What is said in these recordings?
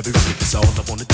Rock it, that's all I wanna do.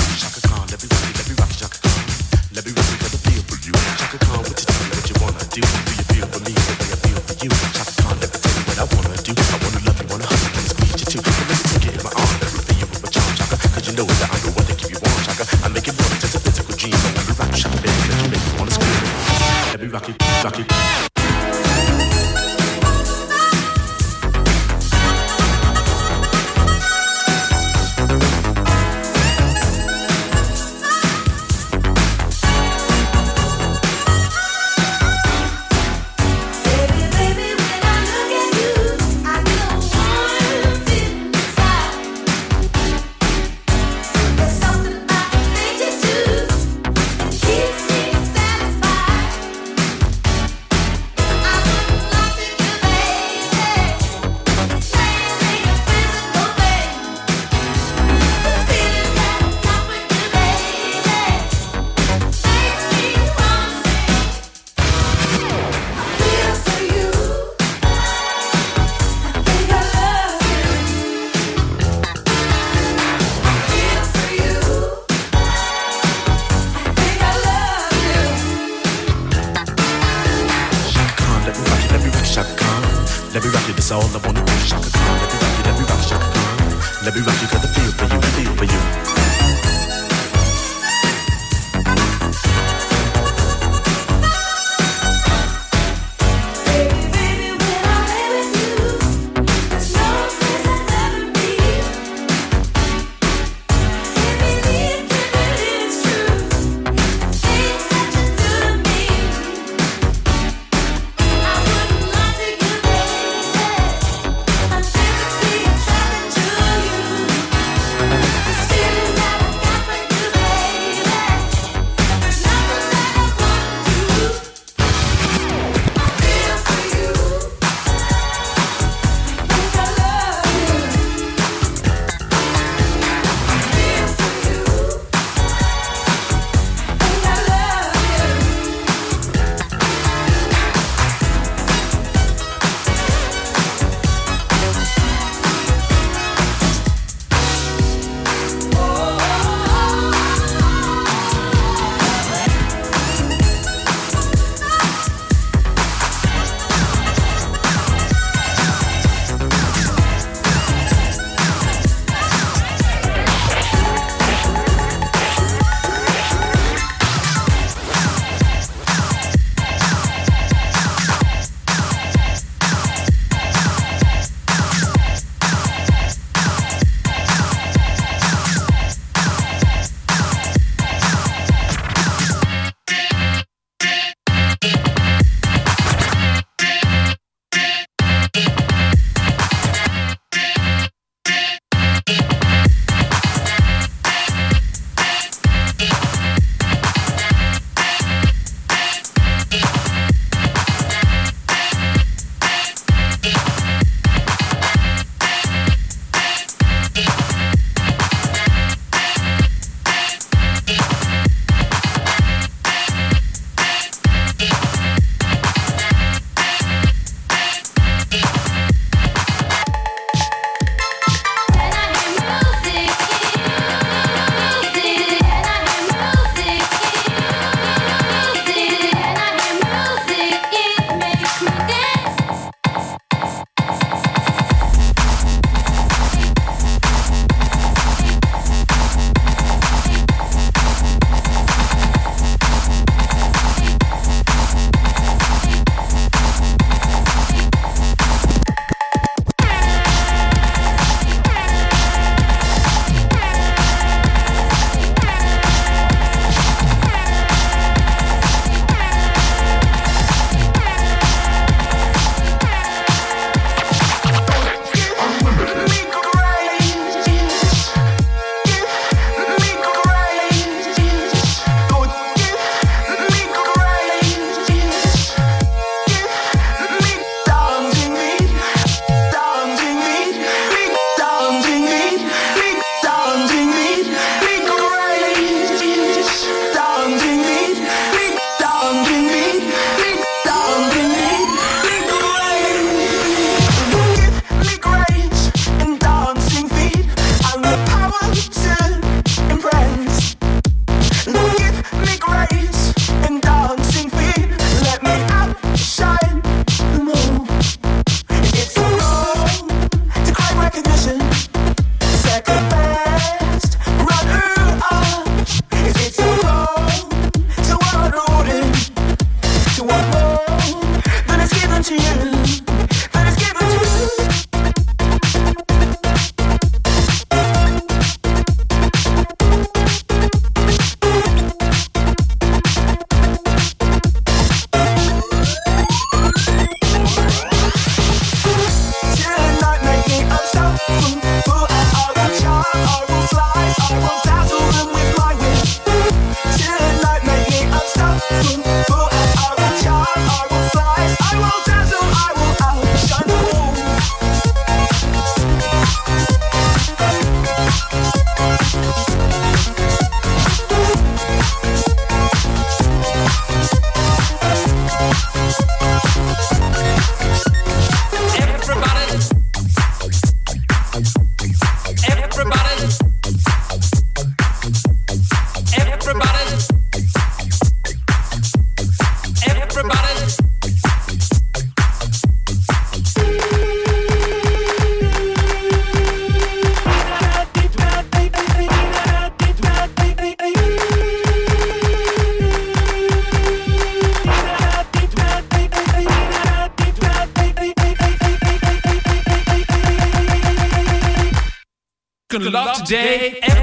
Good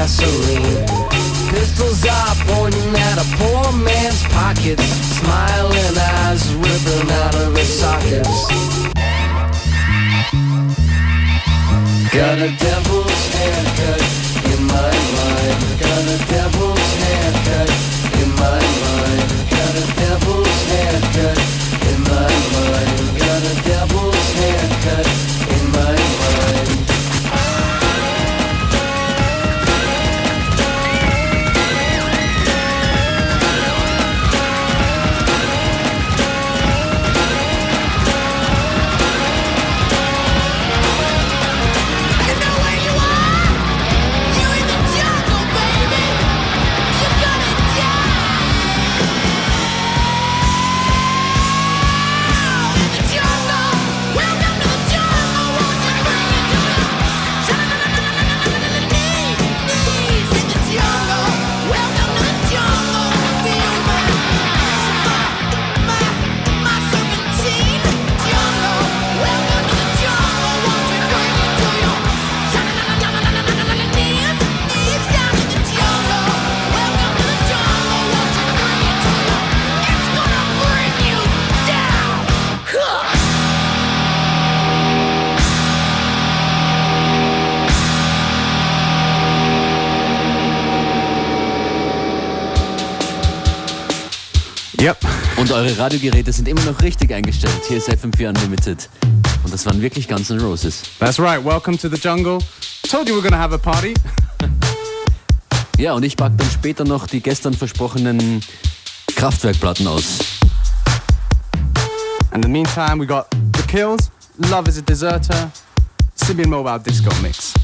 gasoline. Pistols are pointing at a poor man's pockets Smiling eyes ripping out of his sockets. Got a devil's haircut in my mind. Got a devil's eure Radiogeräte sind immer noch richtig eingestellt. Hier ist FM4 Unlimited. Und das waren wirklich Guns N' Roses. That's right. Welcome to the jungle. Told you we're gonna have a party. Ja, und ich pack dann später noch die gestern versprochenen Kraftwerkplatten aus. In the meantime, we got The Kills, Love is a Deserter, Simeon Mobile Disco Mix.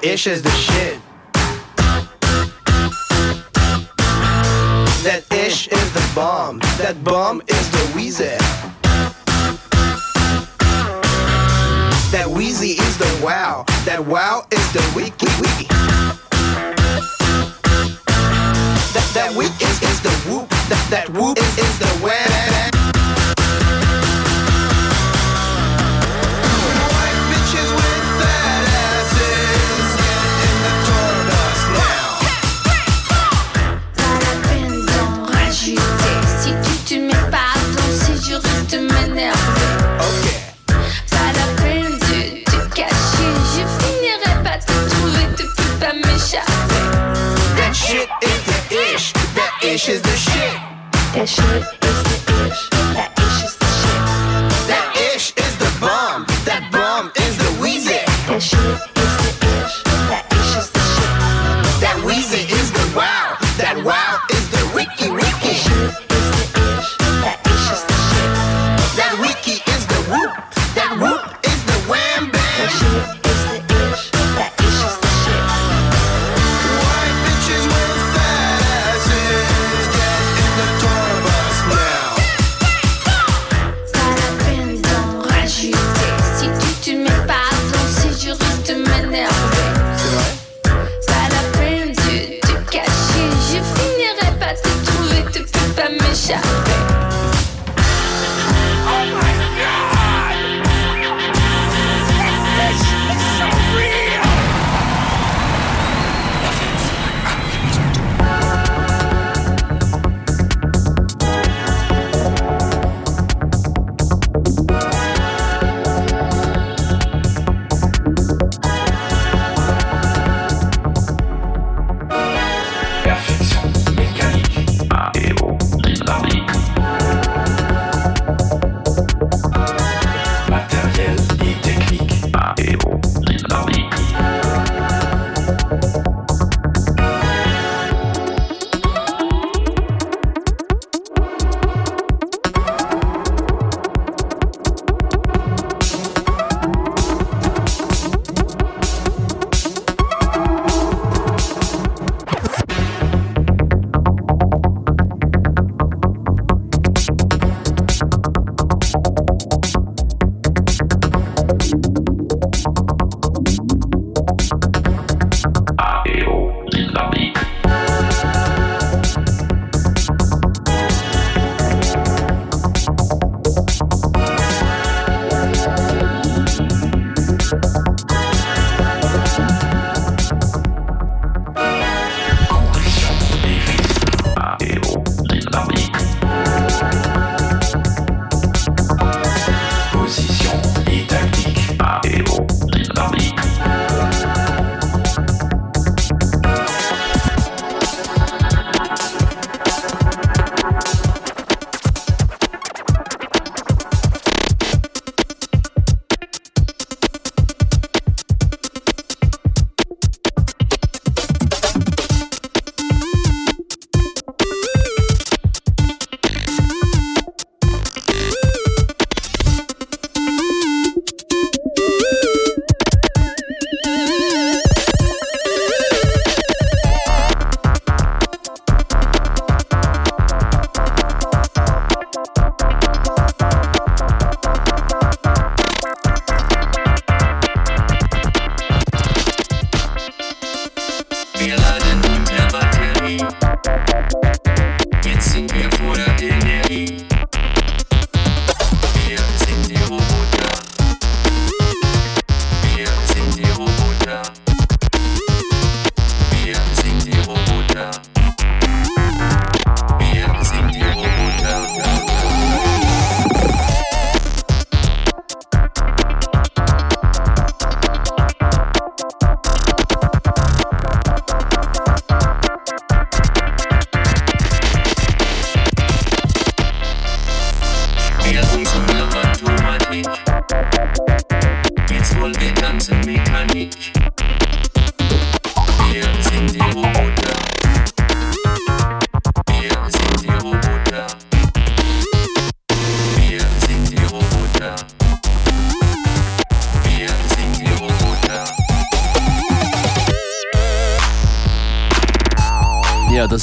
that ish is the shit. That ish is the bomb. That bomb shit.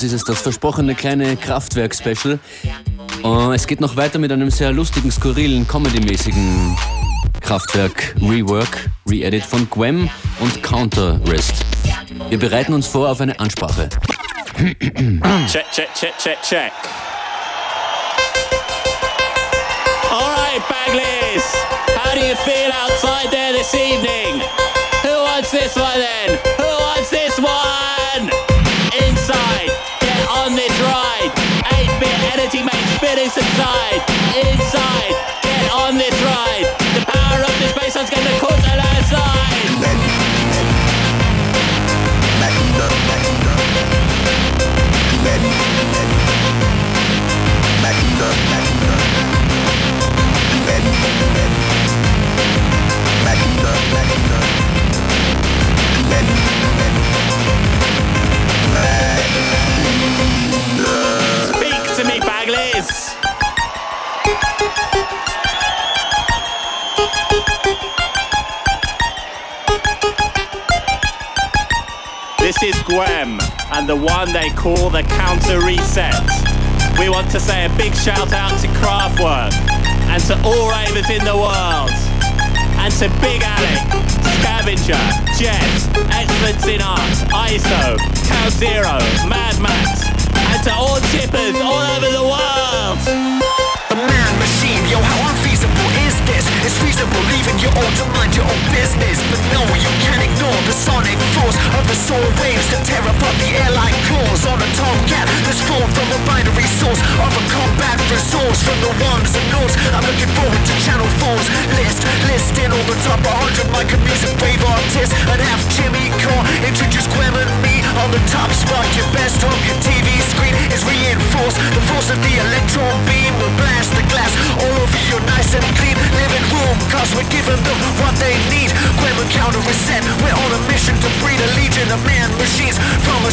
ist es, das versprochene kleine Kraftwerk-Special. Uh, es geht noch weiter mit einem sehr lustigen, skurrilen, comedymäßigen Kraftwerk Rework, Re-Edit von Gwem und Counter Rest. Wir bereiten uns vor auf eine Ansprache. check, check, check, check, check. Alright, Bagleys, how do you feel outside there this evening? Who wants this one then? space inside, inside. Get on this ride. The power of the space is gonna cause a landslide. Back And the one they call the Counter Reset. We want to say a big shout out to Kraftwerk and to all ravers in the world. And to Big Alec, Scavenger, Jess, Excellence in Art, ISO, Cow Zero, Mad Max, and to all chippers all over the world. A man machine, yo, how? It's reasonable leaving your own to mind your own business. But no, you can't ignore the sonic force of the soul waves that tear apart the airline claws on a tomcat that's formed from a binary source of a combat resource from the ones and noughts. I'm looking forward to Channel 4's list, listing all the top 100 mic and music wave artists and have Jimmy Core introduce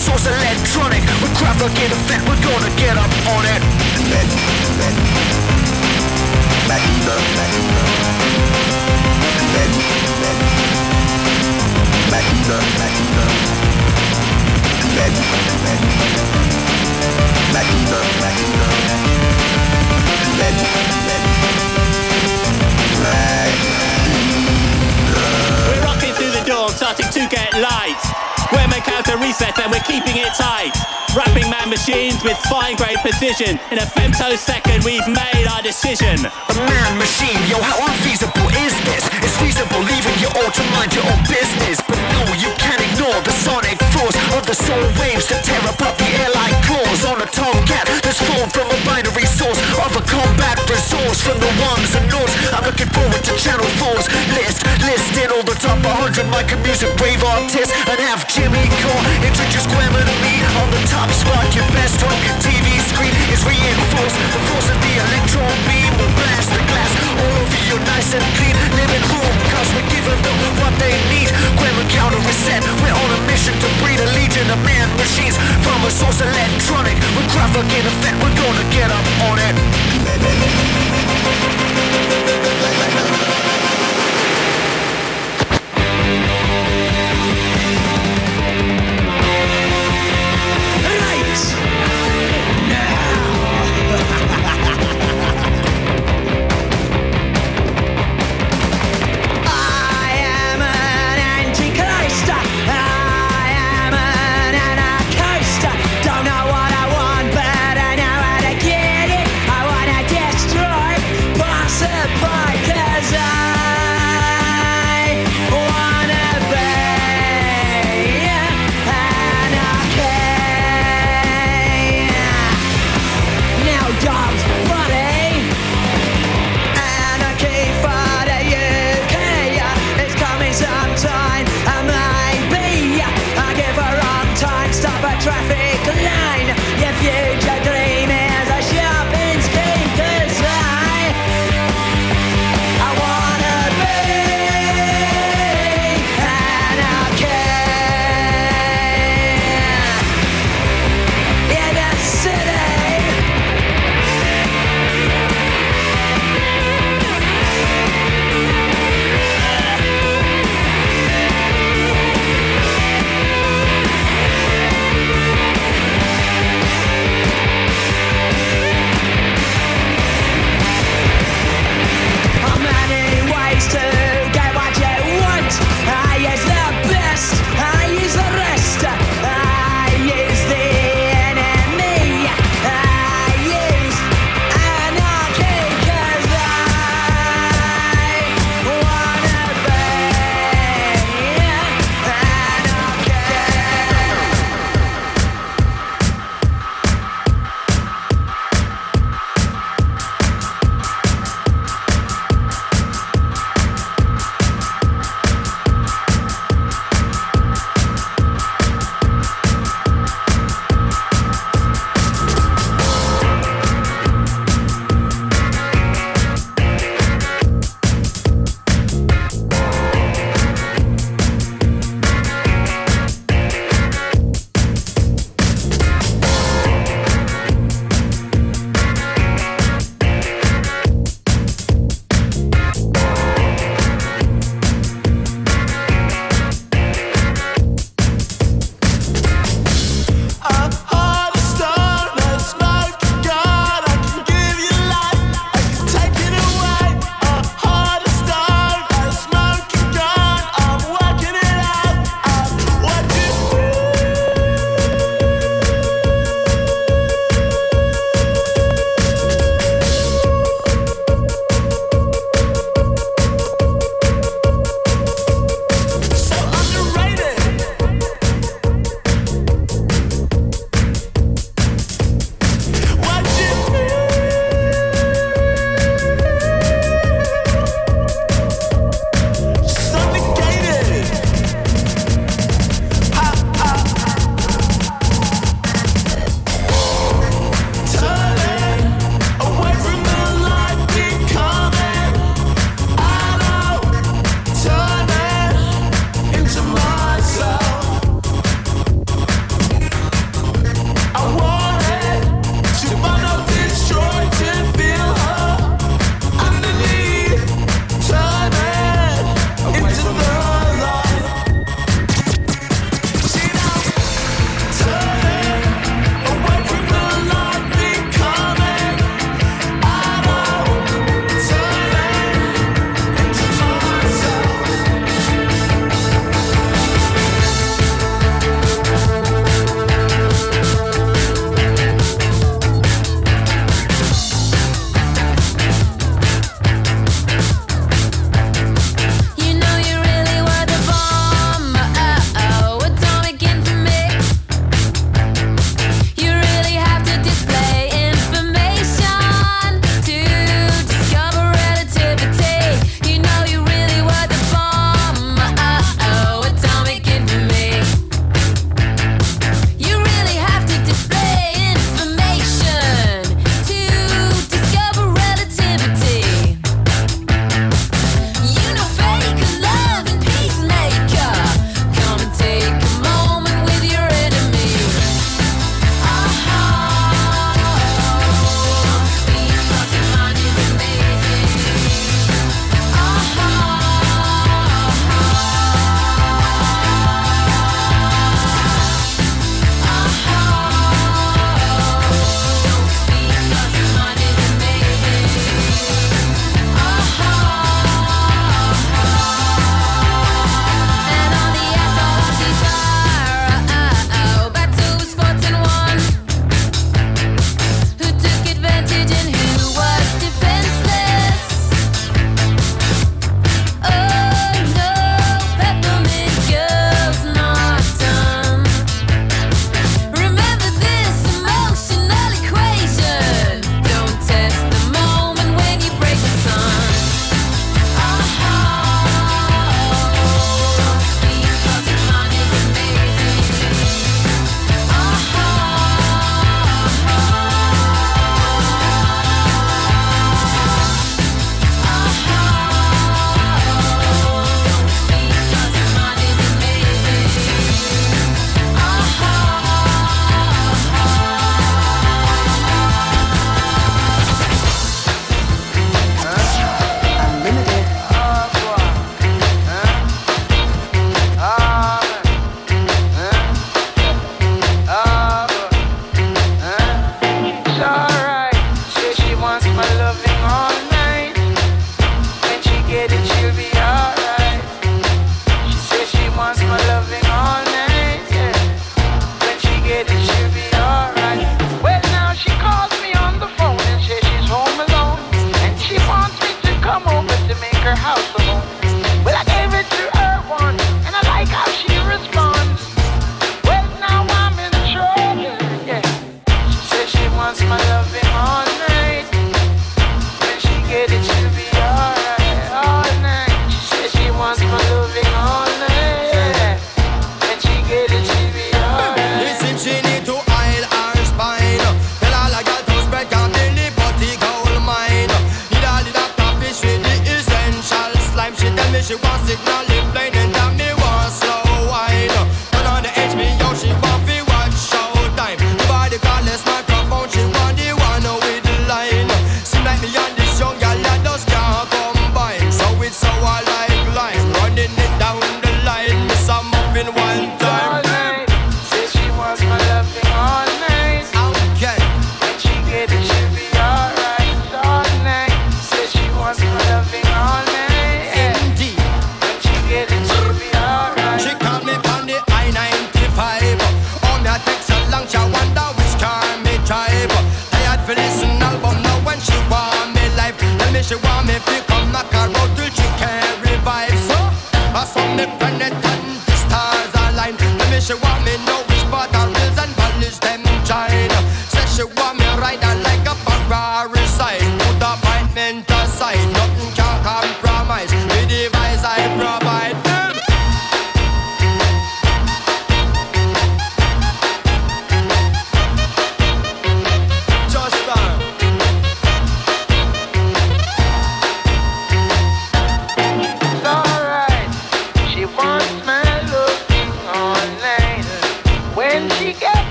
source electronic. With effect, we're gonna get up on it. We're rocking through the door, starting to get light. We're out a reset and we're keeping it tight. Rapping man machines with fine grade precision. In a femtosecond, we've made our decision. A man machine, yo, how unfeasible is this? It's feasible leaving you all to mind your own business. But no, you can't the sonic force of the soul waves that tear apart the airline claws on a tomcat that's formed from a binary source of a combat resource from the ones and noughts. I'm looking forward to Channel 4's list, List listing all the top 100 mic and music wave artists and have Jimmy Core introduce Gwen and me on the top spot. Your best hope your TV screen is reinforced. The force of the electron beam will blast the glass all your nice and clean living room. Cause we're giving them what they need. Gwen and counter reset. We're on a mission to breed a legion of man machines from a source electronic. With graphic in effect, we're gonna get up on it.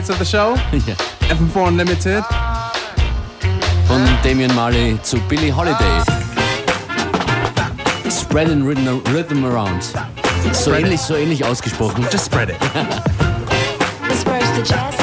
minutes of the show. Yeah. FM4 Unlimited. Von Damien Marley zu Billie Holiday. Spread and rhythm, rhythm around. So ähnlich, so ähnlich ausgesprochen. Just spread it.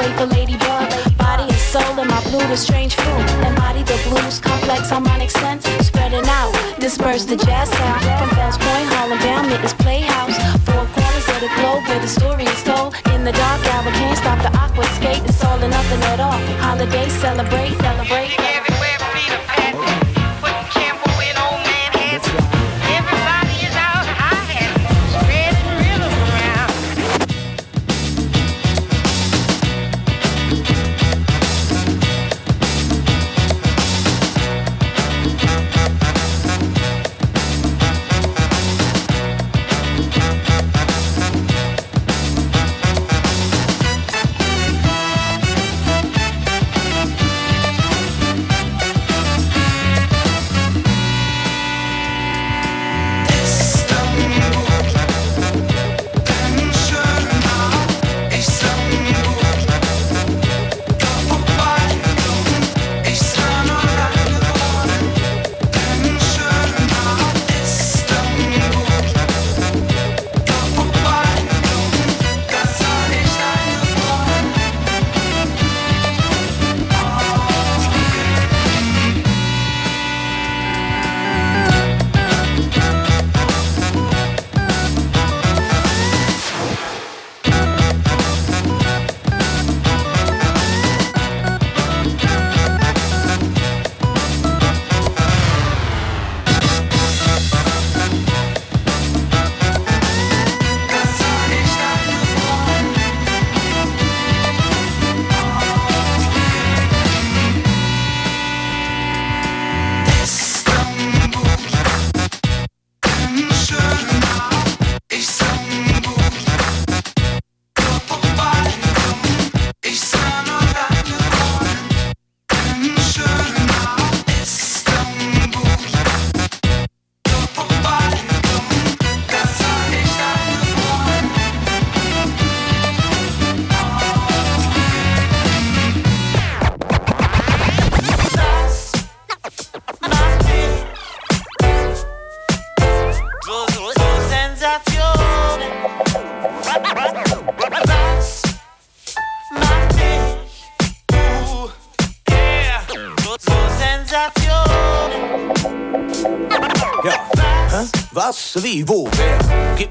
wait for Ladybug. Body and soul in my blue, the strange fruit. Embody the blues, complex harmonic sense. Spreading out, disperse the jazz sound. From Fells Point, Harlem down, it is Playhouse. Four corners of the globe where the story is told. In the dark hour, can't stop the aqua skate. It's all or nothing at all. Holiday, celebrate, celebrate.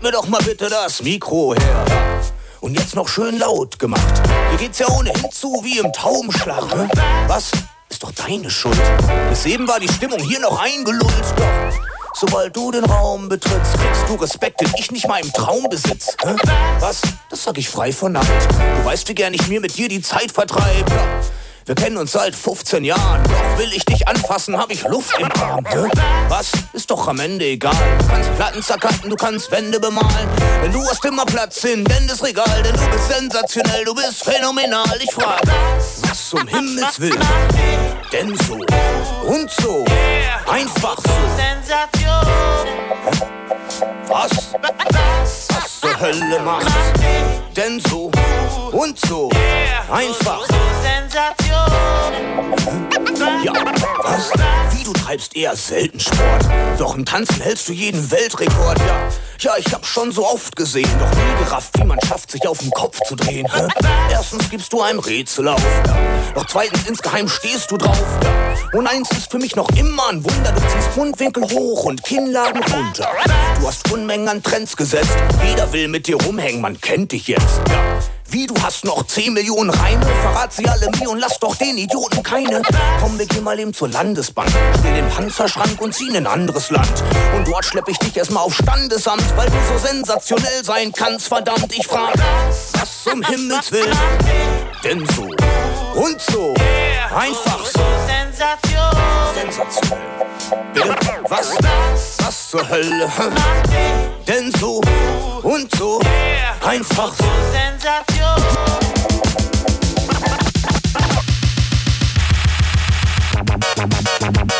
Mir doch mal bitte das Mikro her. Und jetzt noch schön laut gemacht. Hier geht's ja ohnehin zu wie im Taubenschlag. Hä? Was? Ist doch deine Schuld. Bis eben war die Stimmung hier noch eingelullt. Doch sobald du den Raum betrittst, kriegst du Respekt, den ich nicht mal im Traum besitz. Hä? Was? Das sag ich frei von Neid. Du weißt, wie gern ich mir mit dir die Zeit vertreibe. Wir kennen uns seit 15 Jahren, doch will ich dich anfassen, hab ich Luft im Arm. Was? Ist doch am Ende egal. Du kannst Platten zerkatten, du kannst Wände bemalen. Denn du hast immer Platz in Dendes Regal, denn du bist sensationell, du bist phänomenal. Ich frag, was um Himmels Willen? Denn so und so, einfach so. Was? Was zur Hölle macht? Denn so und so, einfach. Ja, was? Wie du treibst eher selten Sport. Doch im Tanzen hältst du jeden Weltrekord. Ja, ja, ich hab schon so oft gesehen, doch nie gerafft, wie man schafft, sich auf den Kopf zu drehen. Hä? Erstens gibst du einem Rätsel auf. Ja. Doch zweitens insgeheim stehst du drauf. Ja. Und eins ist für mich noch immer ein Wunder. Du ziehst Mundwinkel hoch und Kinnladen runter. Du hast Unmengen an Trends gesetzt. Jeder will mit dir rumhängen, man kennt dich jetzt. Ja. Wie, du hast noch 10 Millionen Reime? Verrat sie alle mir und lass doch den Idioten keine. Komm, wir gehen mal eben zur Landesbank. Stell den Panzerschrank und zieh in ein anderes Land. Und dort schlepp ich dich erstmal auf Standesamt, weil du so sensationell sein kannst. Verdammt, ich frag, was um Himmels Willen? Denn so und so, einfach so. Sensationell. Bitte, was? was zur Hölle? Denn so und so einfach so Sensation. Bum, bum, bum, bum,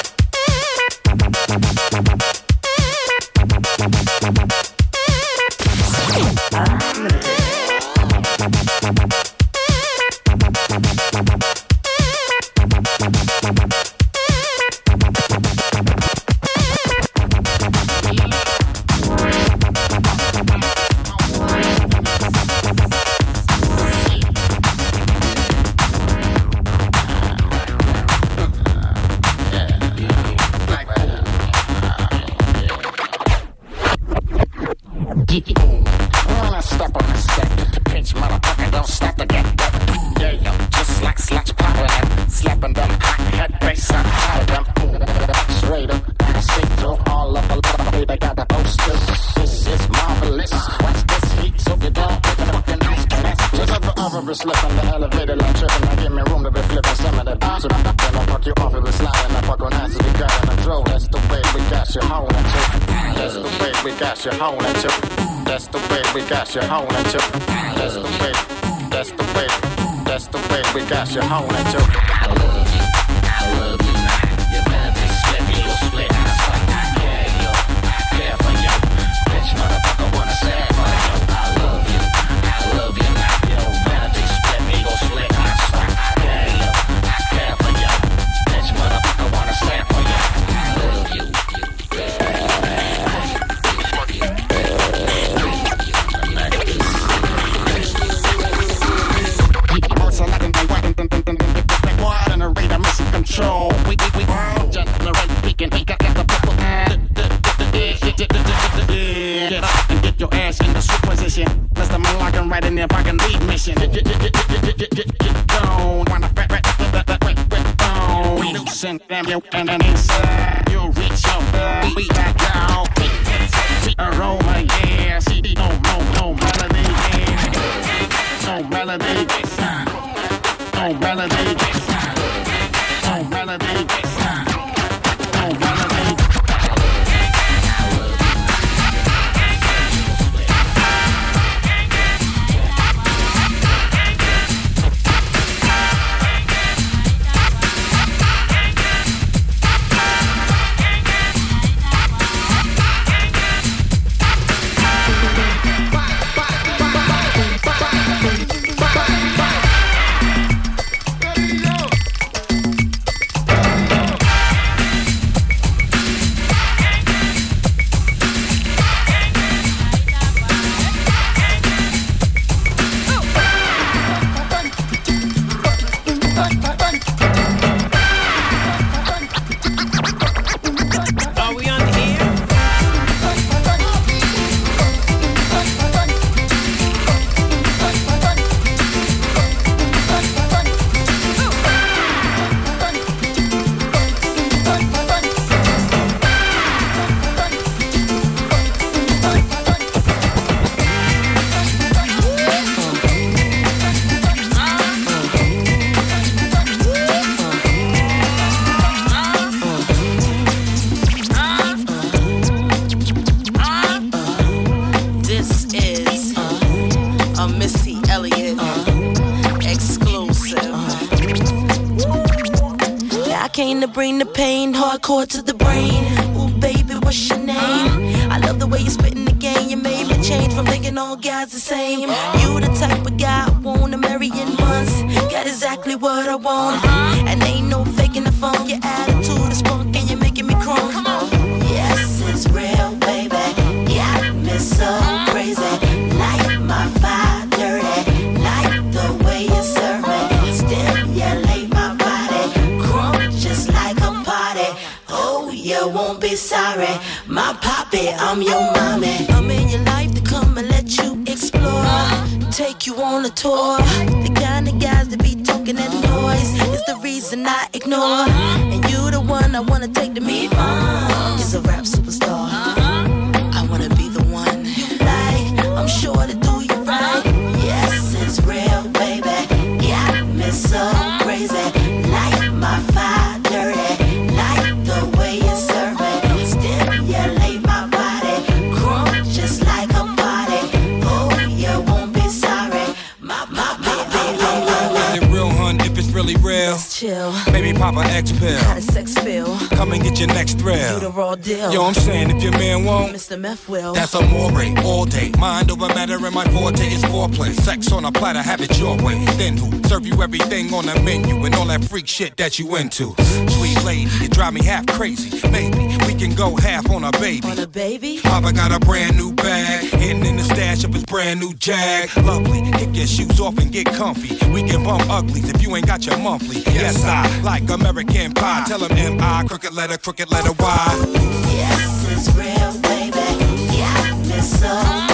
deal. Yo, I'm saying if your man won't, Mr. Meth will. That's a moray all day. Mind over matter and my forte is foreplay. Sex on a platter, have it your way. Then who serve you everything on the menu and all that freak shit that you into? Sweet lady, you drive me half crazy. Maybe we can go half on a baby. On a baby? Papa got a brand new bag. Hidden in the stash of his brand new Jag. Lovely. Kick your shoes off and get comfy. We can bump uglies if you ain't got your monthly. Yes, I like American Pie. Tell him M.I. Crooked letter, crooked letter Y. Yes, it's real, baby. Yeah, Miss